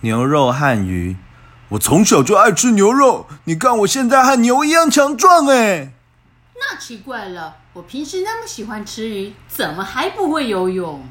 牛肉和鱼。我从小就爱吃牛肉，你看我现在和牛一样强壮哎。那奇怪了，我平时那么喜欢吃鱼，怎么还不会游泳？